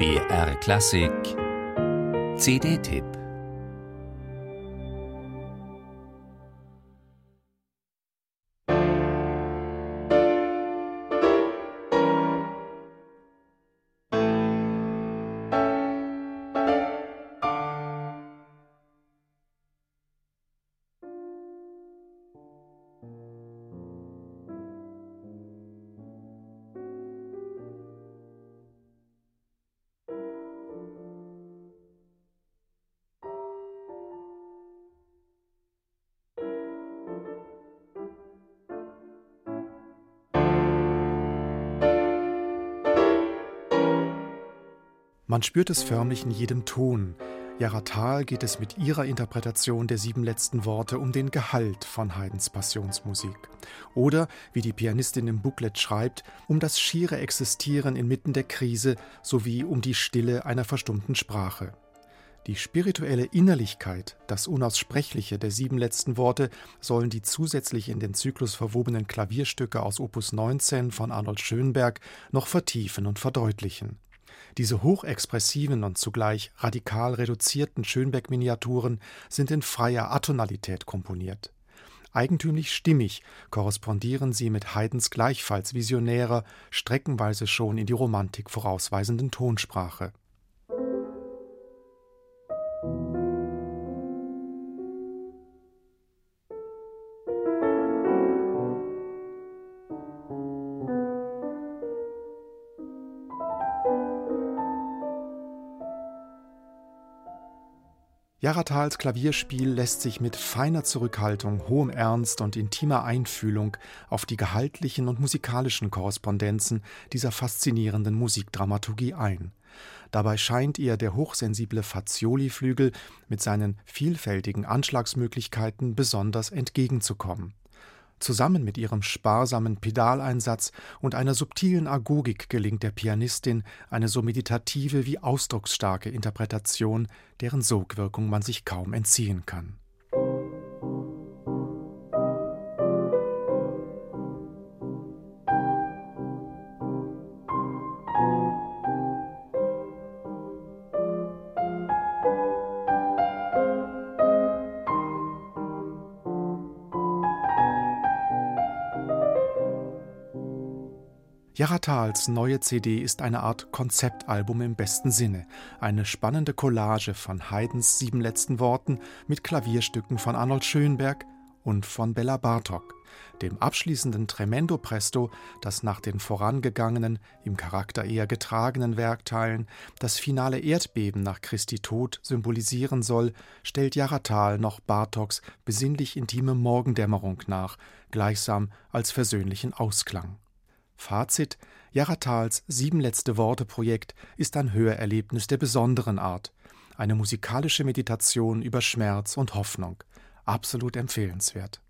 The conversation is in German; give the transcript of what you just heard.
BR Klassik. CD-Tipp Man spürt es förmlich in jedem Ton. Jaratal geht es mit ihrer Interpretation der sieben letzten Worte um den Gehalt von Haydns Passionsmusik. Oder, wie die Pianistin im Booklet schreibt, um das schiere Existieren inmitten der Krise sowie um die Stille einer verstummten Sprache. Die spirituelle Innerlichkeit, das Unaussprechliche der sieben letzten Worte sollen die zusätzlich in den Zyklus verwobenen Klavierstücke aus Opus 19 von Arnold Schönberg noch vertiefen und verdeutlichen. Diese hochexpressiven und zugleich radikal reduzierten Schönberg-Miniaturen sind in freier Atonalität komponiert. Eigentümlich stimmig korrespondieren sie mit Haydns gleichfalls visionärer, streckenweise schon in die Romantik vorausweisenden Tonsprache. Jaratals Klavierspiel lässt sich mit feiner Zurückhaltung, hohem Ernst und intimer Einfühlung auf die gehaltlichen und musikalischen Korrespondenzen dieser faszinierenden Musikdramaturgie ein. Dabei scheint ihr der hochsensible Fazioli-Flügel mit seinen vielfältigen Anschlagsmöglichkeiten besonders entgegenzukommen. Zusammen mit ihrem sparsamen Pedaleinsatz und einer subtilen Agogik gelingt der Pianistin eine so meditative wie ausdrucksstarke Interpretation, deren Sogwirkung man sich kaum entziehen kann Jaratals neue CD ist eine Art Konzeptalbum im besten Sinne, eine spannende Collage von Haydns sieben letzten Worten mit Klavierstücken von Arnold Schönberg und von Bella Bartok, dem abschließenden Tremendo Presto, das nach den vorangegangenen, im Charakter eher getragenen Werkteilen das finale Erdbeben nach Christi Tod symbolisieren soll, stellt Jaratal noch Bartoks besinnlich intime Morgendämmerung nach, gleichsam als versöhnlichen Ausklang. Fazit: Jaratals Sieben letzte Worte Projekt ist ein Hörerlebnis der besonderen Art, eine musikalische Meditation über Schmerz und Hoffnung. Absolut empfehlenswert